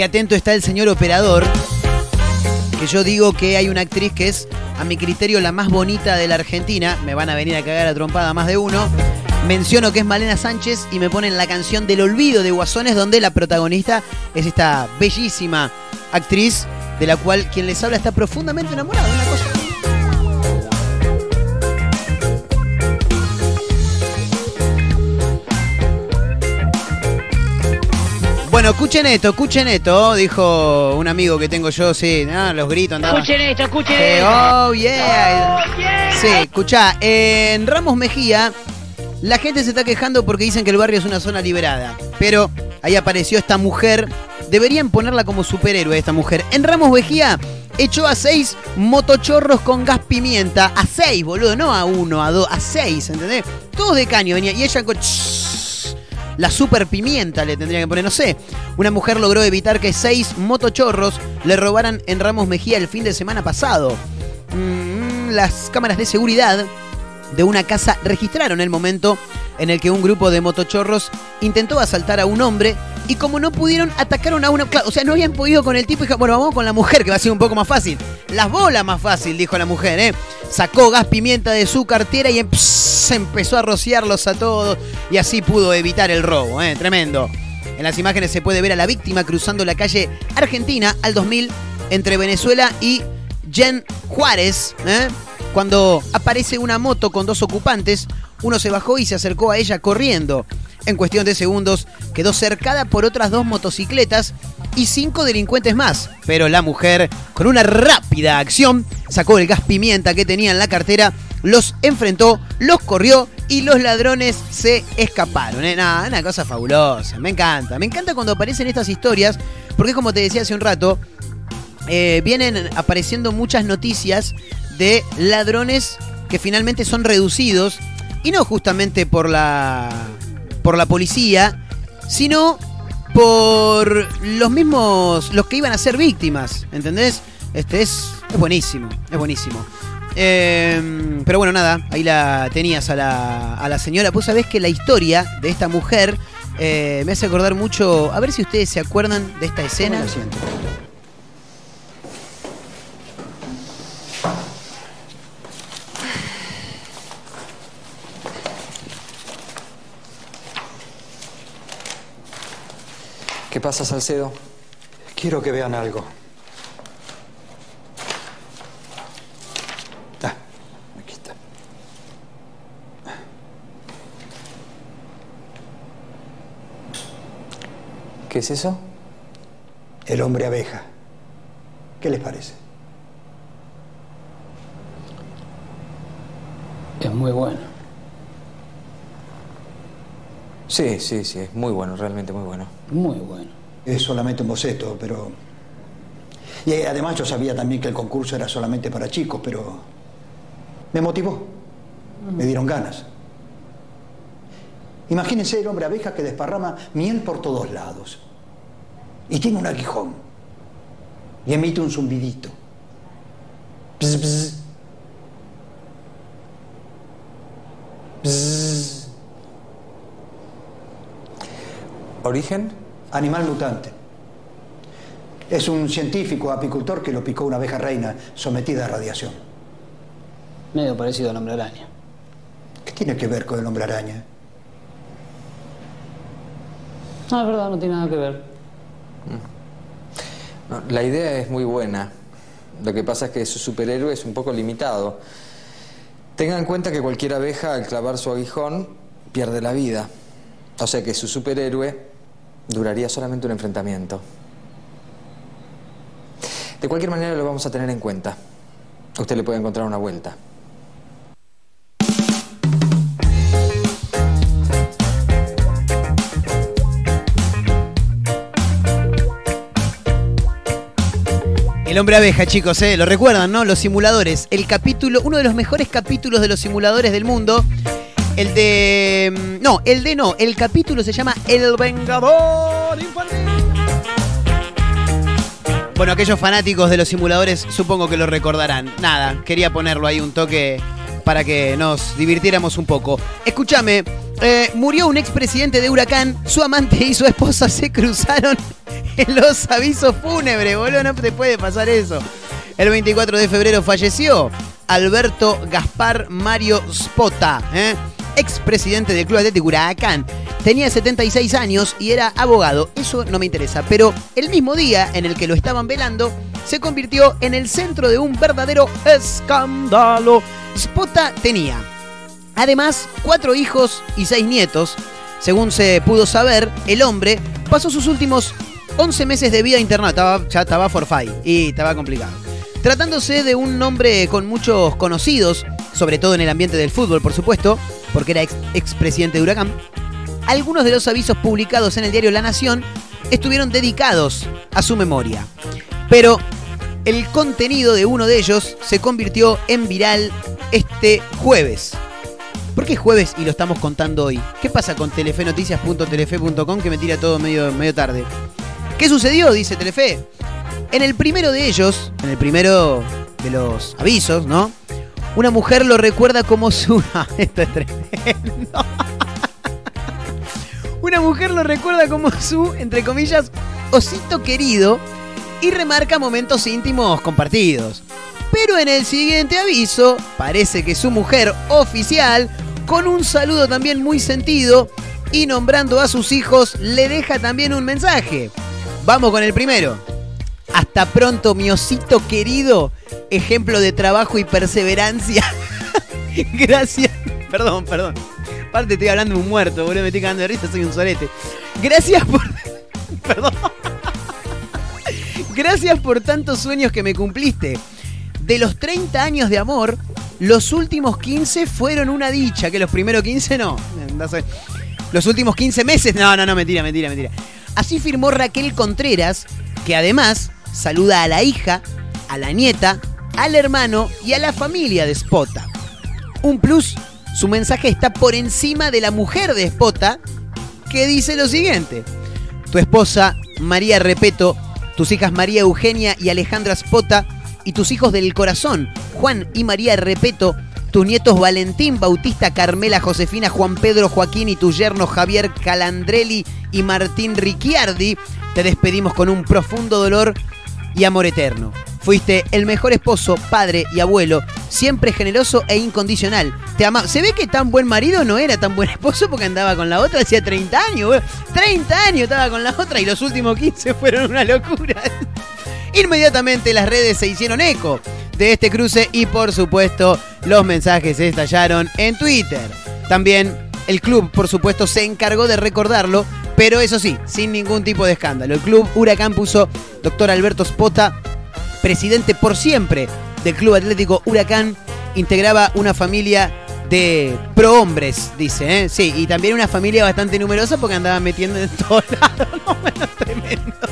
Atento está el señor operador. Que yo digo que hay una actriz que es, a mi criterio, la más bonita de la Argentina. Me van a venir a cagar a trompada más de uno. Menciono que es Malena Sánchez y me ponen la canción del olvido de Guasones, donde la protagonista es esta bellísima actriz de la cual quien les habla está profundamente enamorado. Bueno, escuchen esto, escuchen esto, dijo un amigo que tengo yo, sí, ah, los gritos andaban. Escuchen esto, escuchen Eh, esto. oh, yeah. Sí, escuchá, en Ramos Mejía, la gente se está quejando porque dicen que el barrio es una zona liberada. Pero ahí apareció esta mujer. Deberían ponerla como superhéroe esta mujer. En Ramos Mejía echó a seis motochorros con gas pimienta. A seis, boludo, no a uno, a dos, a seis, ¿entendés? Todos de caño venía. Y ella con. La super pimienta le tendría que poner, no sé. Una mujer logró evitar que seis motochorros le robaran en Ramos Mejía el fin de semana pasado. Mm, las cámaras de seguridad de una casa registraron el momento en el que un grupo de motochorros intentó asaltar a un hombre y como no pudieron atacaron a una... o sea, no habían podido con el tipo y dijo, bueno, vamos con la mujer que va a ser un poco más fácil. Las bolas más fácil, dijo la mujer, ¿eh? Sacó gas pimienta de su cartera y em- se empezó a rociarlos a todos y así pudo evitar el robo, ¿eh? Tremendo. En las imágenes se puede ver a la víctima cruzando la calle Argentina al 2000 entre Venezuela y Jen Juárez, ¿eh? Cuando aparece una moto con dos ocupantes, uno se bajó y se acercó a ella corriendo. En cuestión de segundos quedó cercada por otras dos motocicletas y cinco delincuentes más. Pero la mujer, con una rápida acción, sacó el gas pimienta que tenía en la cartera, los enfrentó, los corrió y los ladrones se escaparon. ¿eh? Una cosa fabulosa. Me encanta. Me encanta cuando aparecen estas historias, porque como te decía hace un rato, eh, vienen apareciendo muchas noticias de ladrones que finalmente son reducidos y no justamente por la por la policía, sino por los mismos los que iban a ser víctimas, ¿entendés? Este es, es buenísimo, es buenísimo. Eh, pero bueno, nada, ahí la tenías a la, a la señora. Pues sabés que la historia de esta mujer eh, me hace acordar mucho. A ver si ustedes se acuerdan de esta escena. ¿Qué pasa, Salcedo? Quiero que vean algo. Ah, aquí está. ¿Qué es eso? El hombre abeja. ¿Qué les parece? Es muy bueno. Sí, sí, sí, es muy bueno, realmente muy bueno. Muy bueno. Es solamente un boceto, pero... Y eh, además yo sabía también que el concurso era solamente para chicos, pero... Me motivó. Me dieron ganas. Imagínense el hombre abeja que desparrama miel por todos lados. Y tiene un aguijón. Y emite un zumbidito. ¿Origen? Animal mutante. Es un científico apicultor que lo picó una abeja reina sometida a radiación. Medio parecido al hombre araña. ¿Qué tiene que ver con el hombre araña? No, es verdad, no tiene nada que ver. No, la idea es muy buena. Lo que pasa es que su superhéroe es un poco limitado. Tengan en cuenta que cualquier abeja al clavar su aguijón pierde la vida. O sea que su superhéroe duraría solamente un enfrentamiento. De cualquier manera lo vamos a tener en cuenta. Usted le puede encontrar una vuelta. El hombre abeja, chicos, ¿eh? Lo recuerdan, ¿no? Los simuladores. El capítulo, uno de los mejores capítulos de los simuladores del mundo. El de. mm, No, el de no. El capítulo se llama El Vengador Infantil. Bueno, aquellos fanáticos de los simuladores supongo que lo recordarán. Nada, quería ponerlo ahí un toque para que nos divirtiéramos un poco. Escúchame, eh, murió un expresidente de Huracán, su amante y su esposa se cruzaron <laughs> en los avisos fúnebres, boludo, no te puede pasar eso. El 24 de febrero falleció Alberto Gaspar Mario Spota, ¿eh? Expresidente del Club Atlético Huracán. Tenía 76 años y era abogado, eso no me interesa, pero el mismo día en el que lo estaban velando, se convirtió en el centro de un verdadero escándalo. Spota tenía, además, cuatro hijos y seis nietos. Según se pudo saber, el hombre pasó sus últimos 11 meses de vida internado, ya estaba forfait y estaba complicado. Tratándose de un hombre con muchos conocidos, sobre todo en el ambiente del fútbol, por supuesto, porque era ex, expresidente de Huracán, algunos de los avisos publicados en el diario La Nación estuvieron dedicados a su memoria. Pero el contenido de uno de ellos se convirtió en viral este jueves. ¿Por qué jueves y lo estamos contando hoy? ¿Qué pasa con telefenoticias.telefe.com que me tira todo medio, medio tarde? ¿Qué sucedió? Dice Telefe. En el primero de ellos, en el primero de los avisos, ¿no? Una mujer lo recuerda como su... <laughs> Esto es tremendo. Una mujer lo recuerda como su, entre comillas, osito querido y remarca momentos íntimos compartidos. Pero en el siguiente aviso, parece que su mujer oficial, con un saludo también muy sentido y nombrando a sus hijos, le deja también un mensaje. Vamos con el primero. Hasta pronto, mi osito querido. Ejemplo de trabajo y perseverancia. <laughs> Gracias. Perdón, perdón. Aparte estoy hablando de un muerto, boludo, me estoy cagando de risa, soy un solete. Gracias por... <laughs> Perdón. Gracias por tantos sueños que me cumpliste. De los 30 años de amor, los últimos 15 fueron una dicha, que los primeros 15 no. Los últimos 15 meses, no, no, no, mentira, mentira, mentira. Así firmó Raquel Contreras, que además saluda a la hija, a la nieta, al hermano y a la familia de Spota. Un plus, su mensaje está por encima de la mujer de Spota, que dice lo siguiente. Tu esposa, María Repeto, tus hijas María Eugenia y Alejandra Spota, y tus hijos del corazón, Juan y María Repeto, tus nietos Valentín, Bautista, Carmela, Josefina, Juan Pedro, Joaquín y tu yerno Javier Calandrelli y Martín Ricciardi, te despedimos con un profundo dolor y amor eterno. Fuiste el mejor esposo, padre y abuelo, siempre generoso e incondicional. Te ama. Se ve que tan buen marido no era tan buen <laughs> esposo porque andaba con la otra hacía 30 años, güey. 30 años estaba con la otra y los últimos 15 <laughs> fueron una locura. <laughs> Inmediatamente las redes se hicieron eco de este cruce y por supuesto los mensajes estallaron en Twitter. También el club, por supuesto, se encargó de recordarlo, pero eso sí, sin ningún tipo de escándalo. El club Huracán puso doctor Alberto Spota, presidente por siempre del Club Atlético Huracán, integraba una familia de prohombres, dice, ¿eh? Sí, y también una familia bastante numerosa porque andaban metiendo en todos <laughs> lados. No, tremendo. <laughs>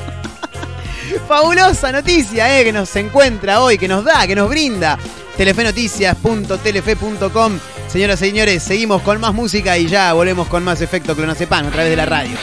Fabulosa noticia eh, que nos encuentra hoy, que nos da, que nos brinda. Telefenoticias.telefe.com. Señoras y señores, seguimos con más música y ya volvemos con más efecto clonazepam a través de la radio.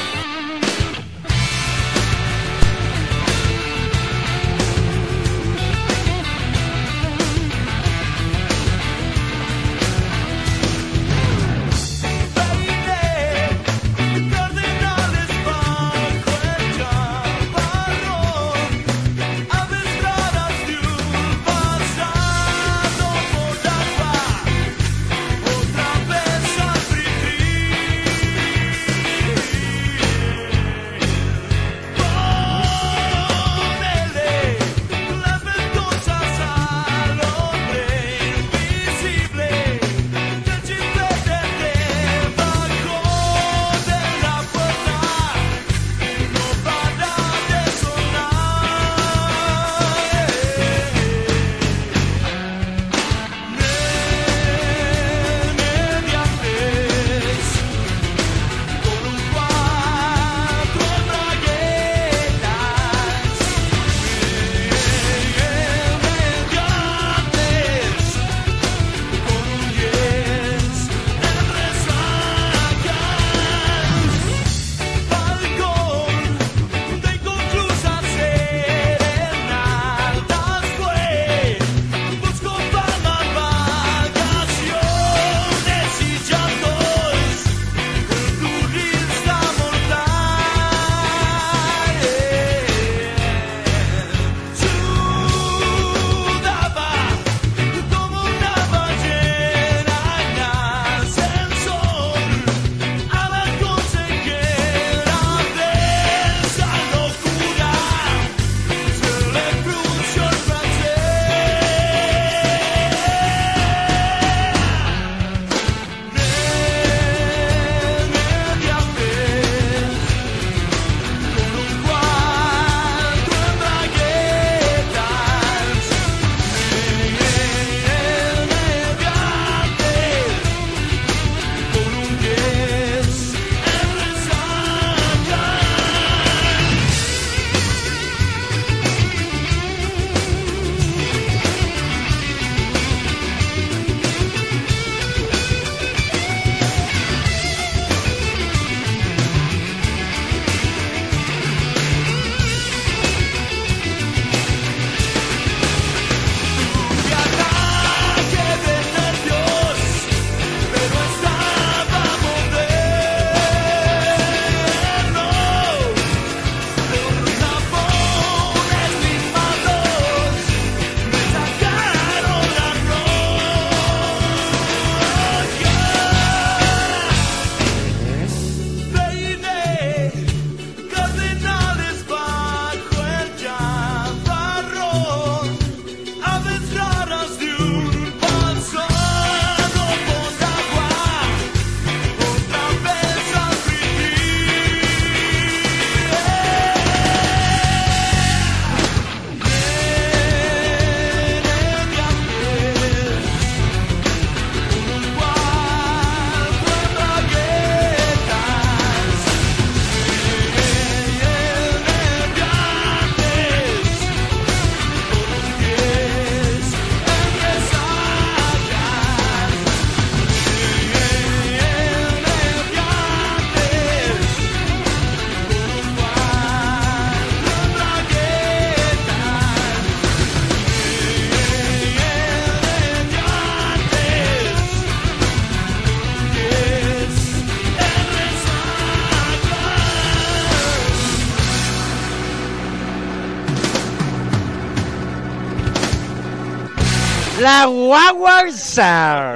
La guaguanza.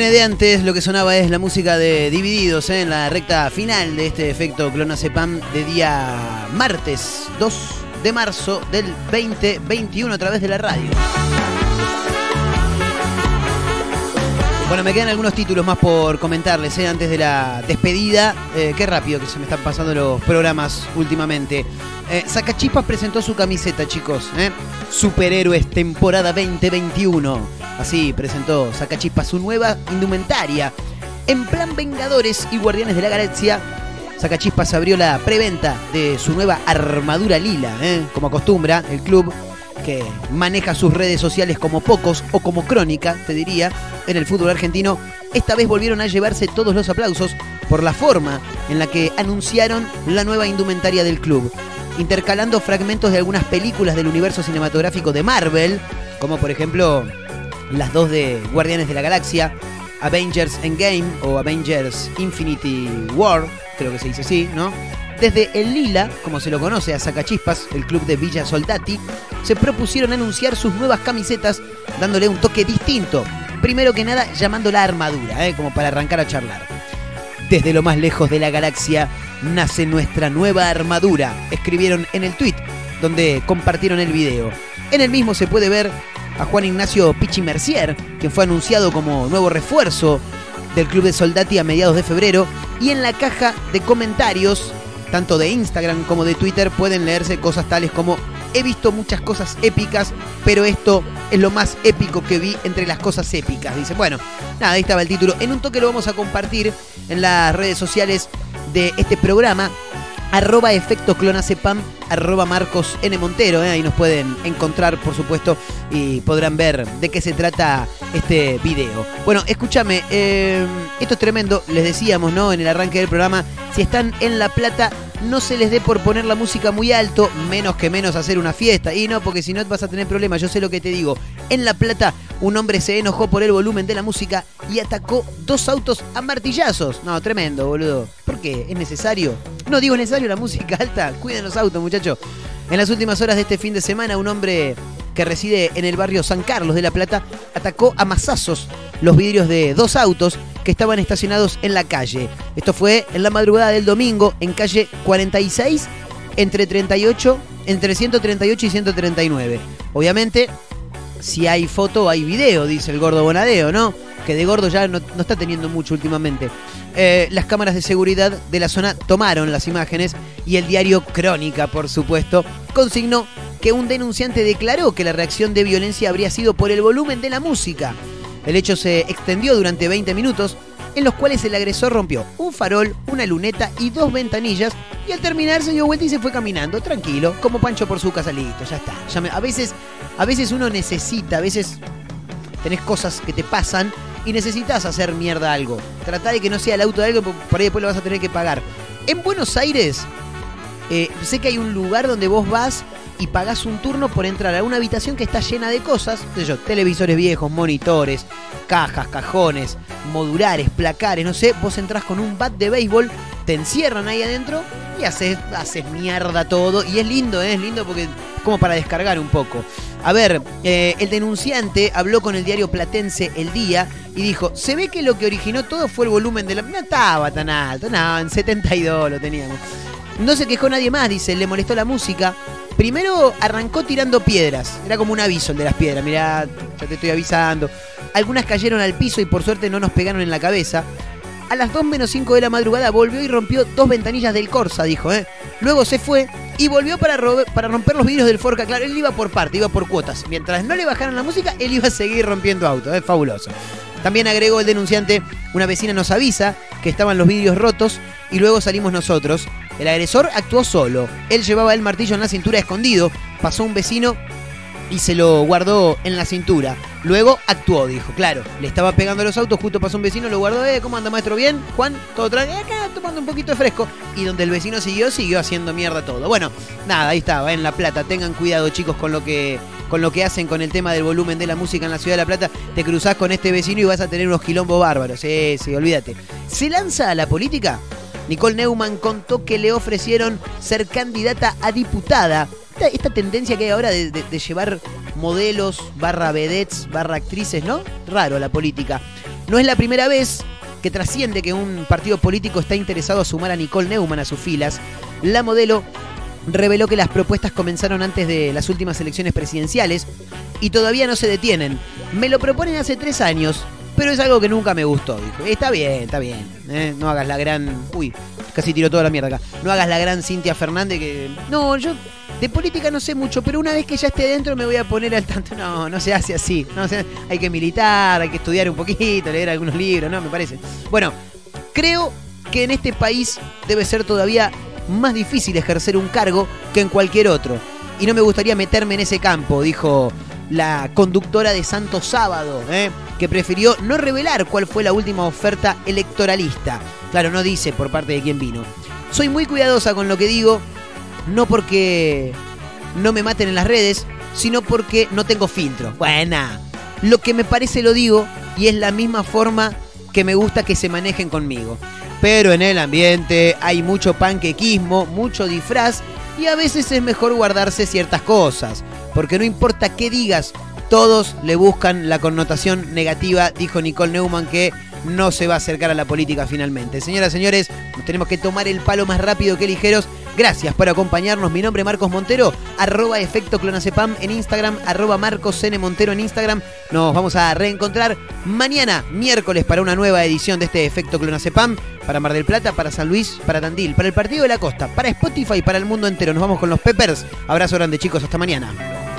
De antes, lo que sonaba es la música de Divididos ¿eh? en la recta final de este efecto Clonazepam de día martes 2 de marzo del 2021 a través de la radio. Bueno, me quedan algunos títulos más por comentarles ¿eh? antes de la despedida. Eh, qué rápido que se me están pasando los programas últimamente. Eh, Sacachispas presentó su camiseta, chicos. ¿eh? Superhéroes temporada 2021. Así presentó Sacachispas su nueva indumentaria. En plan Vengadores y Guardianes de la Galaxia, Sacachispas abrió la preventa de su nueva armadura lila. Como acostumbra, el club que maneja sus redes sociales como pocos o como crónica, te diría, en el fútbol argentino, esta vez volvieron a llevarse todos los aplausos por la forma en la que anunciaron la nueva indumentaria del club, intercalando fragmentos de algunas películas del universo cinematográfico de Marvel, como por ejemplo las dos de Guardianes de la Galaxia, Avengers Endgame o Avengers Infinity War, creo que se dice así, ¿no? Desde el Lila, como se lo conoce a Sacachispas, el club de Villa Soldati, se propusieron anunciar sus nuevas camisetas dándole un toque distinto. Primero que nada, llamándola armadura, ¿eh? como para arrancar a charlar. Desde lo más lejos de la galaxia nace nuestra nueva armadura, escribieron en el tweet, donde compartieron el video. En el mismo se puede ver a Juan Ignacio Pichi Mercier, quien fue anunciado como nuevo refuerzo del Club de Soldati a mediados de febrero, y en la caja de comentarios, tanto de Instagram como de Twitter, pueden leerse cosas tales como he visto muchas cosas épicas, pero esto es lo más épico que vi entre las cosas épicas. Dice, bueno, nada, ahí estaba el título. En un toque lo vamos a compartir en las redes sociales de este programa. Arroba efecto clonacepam, arroba Marcos N. Montero, ¿eh? ahí nos pueden encontrar, por supuesto, y podrán ver de qué se trata este video. Bueno, escúchame, eh, esto es tremendo, les decíamos, ¿no? En el arranque del programa, si están en La Plata, no se les dé por poner la música muy alto, menos que menos hacer una fiesta. Y no, porque si no vas a tener problemas, yo sé lo que te digo. En La Plata, un hombre se enojó por el volumen de la música y atacó dos autos a martillazos. No, tremendo, boludo. ¿Por qué? ¿Es necesario? No digo es necesario la música alta. <laughs> Cuiden los autos, muchachos. En las últimas horas de este fin de semana, un hombre que reside en el barrio San Carlos de La Plata atacó a mazazos los vidrios de dos autos que estaban estacionados en la calle. Esto fue en la madrugada del domingo en calle 46 entre 38 entre 138 y 139. Obviamente, si hay foto hay video, dice el gordo Bonadeo, ¿no? Que de gordo ya no, no está teniendo mucho últimamente. Eh, las cámaras de seguridad de la zona tomaron las imágenes y el diario Crónica, por supuesto, consignó que un denunciante declaró que la reacción de violencia habría sido por el volumen de la música. El hecho se extendió durante 20 minutos, en los cuales el agresor rompió un farol, una luneta y dos ventanillas, y al terminar se dio vuelta y se fue caminando, tranquilo, como Pancho por su casa, listo, ya está. A, veces, a veces uno necesita, a veces tenés cosas que te pasan y necesitas hacer mierda algo. Trata de que no sea el auto de algo, por ahí después lo vas a tener que pagar. En Buenos Aires, eh, sé que hay un lugar donde vos vas y pagás un turno por entrar a una habitación que está llena de cosas, qué sé yo, televisores viejos, monitores, cajas, cajones, modulares, placares, no sé, vos entrás con un bat de béisbol, te encierran ahí adentro y haces, haces mierda todo. Y es lindo, ¿eh? es lindo porque como para descargar un poco. A ver, eh, el denunciante habló con el diario platense El Día y dijo, se ve que lo que originó todo fue el volumen de la... No estaba tan alto, no, en 72 lo teníamos. No se quejó nadie más, dice, le molestó la música. Primero arrancó tirando piedras, era como un aviso el de las piedras, mirá, ya te estoy avisando. Algunas cayeron al piso y por suerte no nos pegaron en la cabeza. A las 2 menos 5 de la madrugada volvió y rompió dos ventanillas del Corsa, dijo, ¿eh? Luego se fue y volvió para, para romper los vidrios del Forca. Claro, él iba por parte, iba por cuotas. Mientras no le bajaran la música, él iba a seguir rompiendo autos. Es fabuloso. También agregó el denunciante, una vecina nos avisa que estaban los vidrios rotos y luego salimos nosotros. El agresor actuó solo. Él llevaba el martillo en la cintura escondido. Pasó un vecino y se lo guardó en la cintura. Luego actuó, dijo, claro, le estaba pegando a los autos, justo pasó un vecino, lo guardó, eh, ¿cómo anda maestro? ¿Bien? Juan, todo tranquilo, acá tomando un poquito de fresco. Y donde el vecino siguió, siguió haciendo mierda todo. Bueno, nada, ahí estaba, en La Plata. Tengan cuidado, chicos, con lo que con lo que hacen con el tema del volumen de la música en la ciudad de La Plata. Te cruzás con este vecino y vas a tener unos quilombos bárbaros. Sí, sí, olvídate. ¿Se lanza a la política? Nicole Neumann contó que le ofrecieron ser candidata a diputada. Esta, tendencia que hay ahora de, de- de llevar modelos, barra vedettes, barra actrices, ¿no? Raro la política. No es la primera vez que trasciende que un partido político está interesado a sumar a Nicole Neumann a sus filas. La modelo reveló que las propuestas comenzaron antes de las últimas elecciones presidenciales y todavía no se detienen. Me lo proponen hace tres años, pero es algo que nunca me gustó. Dijo, está bien, está bien. ¿eh? No hagas la gran... Uy, casi tiró toda la mierda acá. No hagas la gran Cintia Fernández que... No, yo de política no sé mucho, pero una vez que ya esté dentro me voy a poner al tanto. No, no se hace así. No se- hay que militar, hay que estudiar un poquito, leer algunos libros, ¿no? Me parece. Bueno, creo que en este país debe ser todavía más difícil ejercer un cargo que en cualquier otro. Y no me gustaría meterme en ese campo, dijo la conductora de Santo Sábado, ¿eh? que prefirió no revelar cuál fue la última oferta electoralista. Claro, no dice por parte de quién vino. Soy muy cuidadosa con lo que digo, no porque no me maten en las redes, sino porque no tengo filtro. Buena. Lo que me parece lo digo y es la misma forma que me gusta que se manejen conmigo. Pero en el ambiente hay mucho panquequismo, mucho disfraz y a veces es mejor guardarse ciertas cosas. Porque no importa qué digas, todos le buscan la connotación negativa, dijo Nicole Neumann, que no se va a acercar a la política finalmente. Señoras señores, nos tenemos que tomar el palo más rápido que ligeros. Gracias por acompañarnos. Mi nombre es Marcos Montero, arroba efecto clonacepam en Instagram, arroba Marcos N. Montero en Instagram. Nos vamos a reencontrar mañana, miércoles, para una nueva edición de este efecto clonacepam. Para Mar del Plata, para San Luis, para Tandil, para el Partido de la Costa, para Spotify, para el mundo entero. Nos vamos con los Peppers. Abrazo grande, chicos. Hasta mañana.